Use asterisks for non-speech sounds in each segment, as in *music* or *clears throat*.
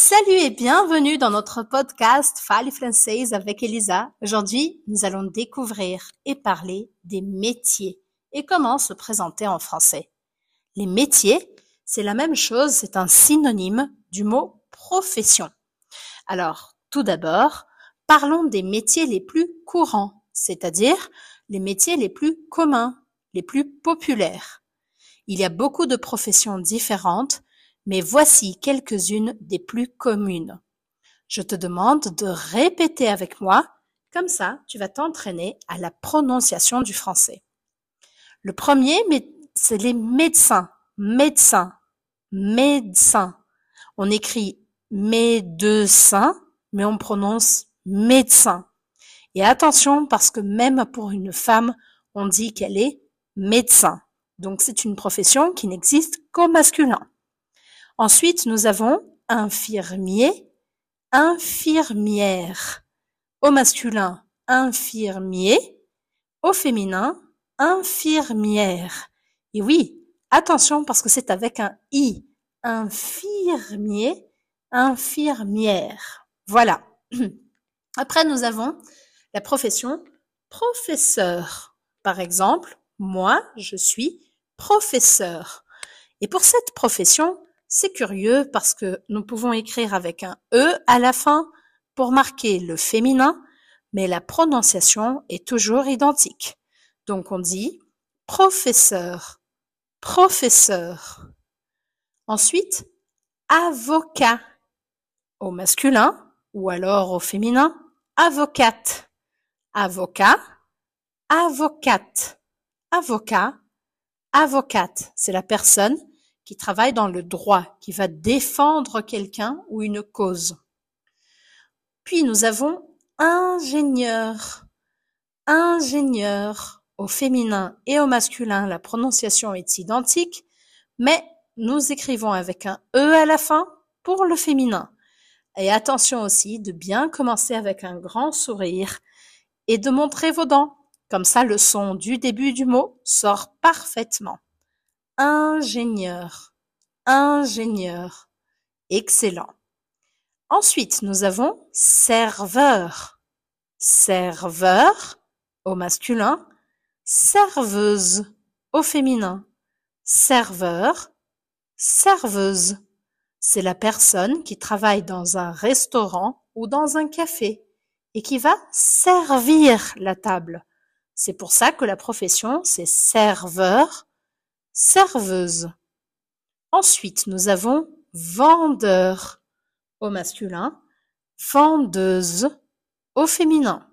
Salut et bienvenue dans notre podcast Fale française avec Elisa. Aujourd'hui, nous allons découvrir et parler des métiers et comment se présenter en français. Les métiers, c'est la même chose, c'est un synonyme du mot profession. Alors, tout d'abord, parlons des métiers les plus courants, c'est-à-dire les métiers les plus communs, les plus populaires. Il y a beaucoup de professions différentes mais voici quelques-unes des plus communes. Je te demande de répéter avec moi, comme ça tu vas t'entraîner à la prononciation du français. Le premier, c'est les médecins, médecins, médecins. On écrit médecin, mais on prononce médecin. Et attention parce que même pour une femme, on dit qu'elle est médecin. Donc c'est une profession qui n'existe qu'au masculin. Ensuite, nous avons infirmier, infirmière. Au masculin, infirmier. Au féminin, infirmière. Et oui, attention parce que c'est avec un i. Infirmier, infirmière. Voilà. *clears throat* Après, nous avons la profession professeur. Par exemple, moi, je suis professeur. Et pour cette profession, c'est curieux parce que nous pouvons écrire avec un E à la fin pour marquer le féminin, mais la prononciation est toujours identique. Donc on dit professeur, professeur. Ensuite, avocat au masculin ou alors au féminin, avocate, avocat, avocate, avocat, avocate. C'est la personne qui travaille dans le droit, qui va défendre quelqu'un ou une cause. Puis nous avons ingénieur. Ingénieur. Au féminin et au masculin, la prononciation est identique, mais nous écrivons avec un E à la fin pour le féminin. Et attention aussi de bien commencer avec un grand sourire et de montrer vos dents. Comme ça, le son du début du mot sort parfaitement ingénieur, ingénieur. Excellent. Ensuite, nous avons serveur, serveur au masculin, serveuse au féminin, serveur, serveuse. C'est la personne qui travaille dans un restaurant ou dans un café et qui va servir la table. C'est pour ça que la profession, c'est serveur serveuse. Ensuite, nous avons vendeur au masculin, vendeuse au féminin.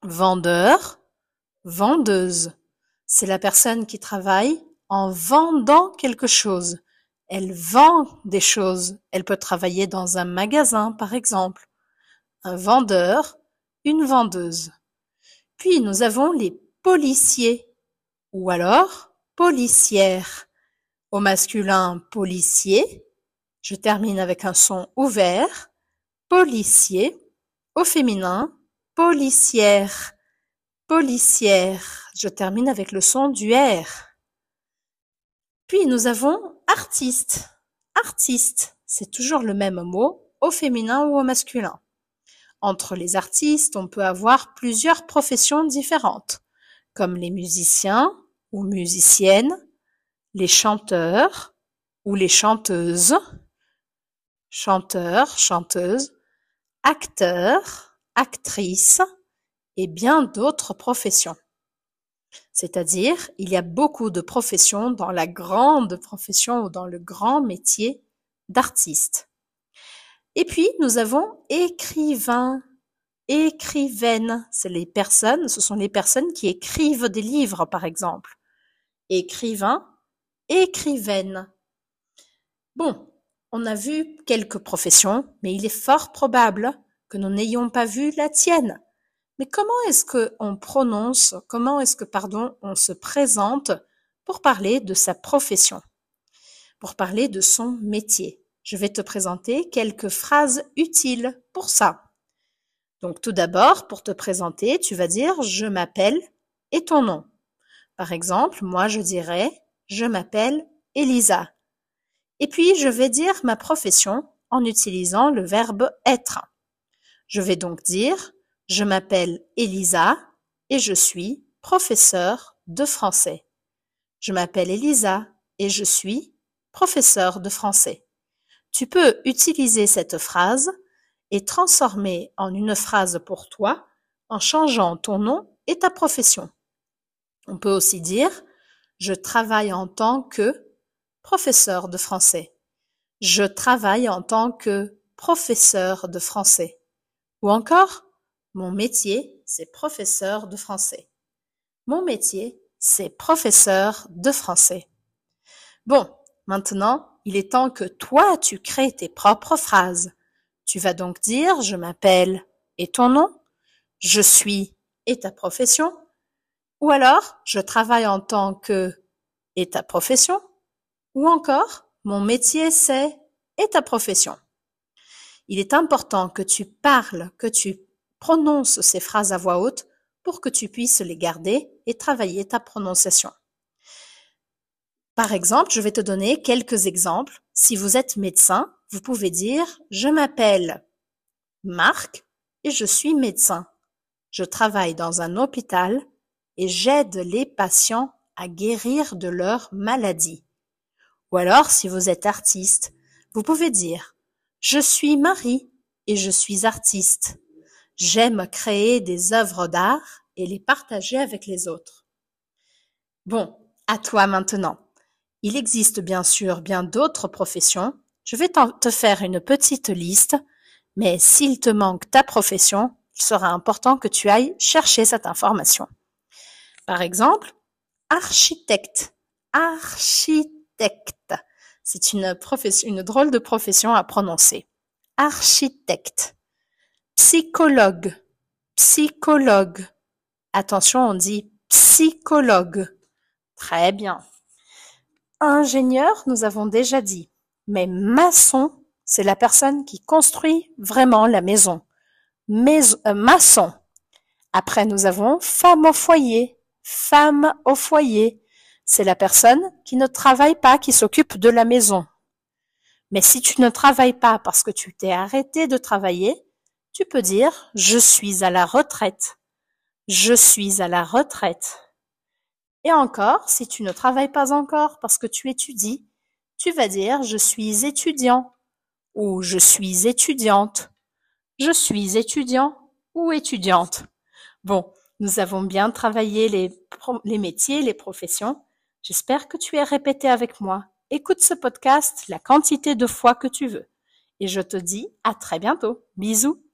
Vendeur, vendeuse. C'est la personne qui travaille en vendant quelque chose. Elle vend des choses. Elle peut travailler dans un magasin, par exemple. Un vendeur, une vendeuse. Puis nous avons les policiers ou alors policière. Au masculin, policier. Je termine avec un son ouvert. Policier. Au féminin, policière. Policière. Je termine avec le son du R. Puis nous avons artiste. Artiste, c'est toujours le même mot, au féminin ou au masculin. Entre les artistes, on peut avoir plusieurs professions différentes, comme les musiciens, ou musiciennes, les chanteurs ou les chanteuses, chanteurs, chanteuses, acteurs, actrices et bien d'autres professions. C'est-à-dire, il y a beaucoup de professions dans la grande profession ou dans le grand métier d'artiste. Et puis, nous avons écrivain, écrivaine. C'est les personnes, ce sont les personnes qui écrivent des livres, par exemple. Écrivain, écrivaine. Bon, on a vu quelques professions, mais il est fort probable que nous n'ayons pas vu la tienne. Mais comment est-ce que on prononce, comment est-ce que, pardon, on se présente pour parler de sa profession, pour parler de son métier? Je vais te présenter quelques phrases utiles pour ça. Donc, tout d'abord, pour te présenter, tu vas dire je m'appelle et ton nom. Par exemple, moi, je dirais je m'appelle Elisa. Et puis, je vais dire ma profession en utilisant le verbe être. Je vais donc dire, je m'appelle Elisa et je suis professeur de français. Je m'appelle Elisa et je suis professeur de français. Tu peux utiliser cette phrase et transformer en une phrase pour toi en changeant ton nom et ta profession. On peut aussi dire, je travaille en tant que professeur de français. Je travaille en tant que professeur de français. Ou encore, mon métier, c'est professeur de français. Mon métier, c'est professeur de français. Bon, maintenant, il est temps que toi, tu crées tes propres phrases. Tu vas donc dire, je m'appelle et ton nom, je suis et ta profession, ou alors, je travaille en tant que et ta profession, ou encore, mon métier c'est et ta profession. Il est important que tu parles, que tu prononces ces phrases à voix haute pour que tu puisses les garder et travailler ta prononciation. Par exemple, je vais te donner quelques exemples. Si vous êtes médecin, vous pouvez dire je m'appelle Marc et je suis médecin. Je travaille dans un hôpital et j'aide les patients à guérir de leur maladie. Ou alors, si vous êtes artiste, vous pouvez dire Je suis Marie et je suis artiste. J'aime créer des œuvres d'art et les partager avec les autres. Bon, à toi maintenant. Il existe bien sûr bien d'autres professions. Je vais te faire une petite liste, mais s'il te manque ta profession, il sera important que tu ailles chercher cette information. Par exemple, architecte. Architecte c'est une une drôle de profession à prononcer. Architecte. Psychologue. Psychologue. Attention, on dit psychologue. Très bien. Ingénieur, nous avons déjà dit. Mais maçon, c'est la personne qui construit vraiment la maison. Mais, euh, maçon. Après, nous avons femme au foyer. Femme au foyer c'est la personne qui ne travaille pas, qui s'occupe de la maison. Mais si tu ne travailles pas parce que tu t'es arrêté de travailler, tu peux dire je suis à la retraite. Je suis à la retraite. Et encore, si tu ne travailles pas encore parce que tu étudies, tu vas dire je suis étudiant ou je suis étudiante. Je suis étudiant ou étudiante. Bon, nous avons bien travaillé les, les métiers, les professions. J'espère que tu es répété avec moi. Écoute ce podcast la quantité de fois que tu veux. Et je te dis à très bientôt. Bisous.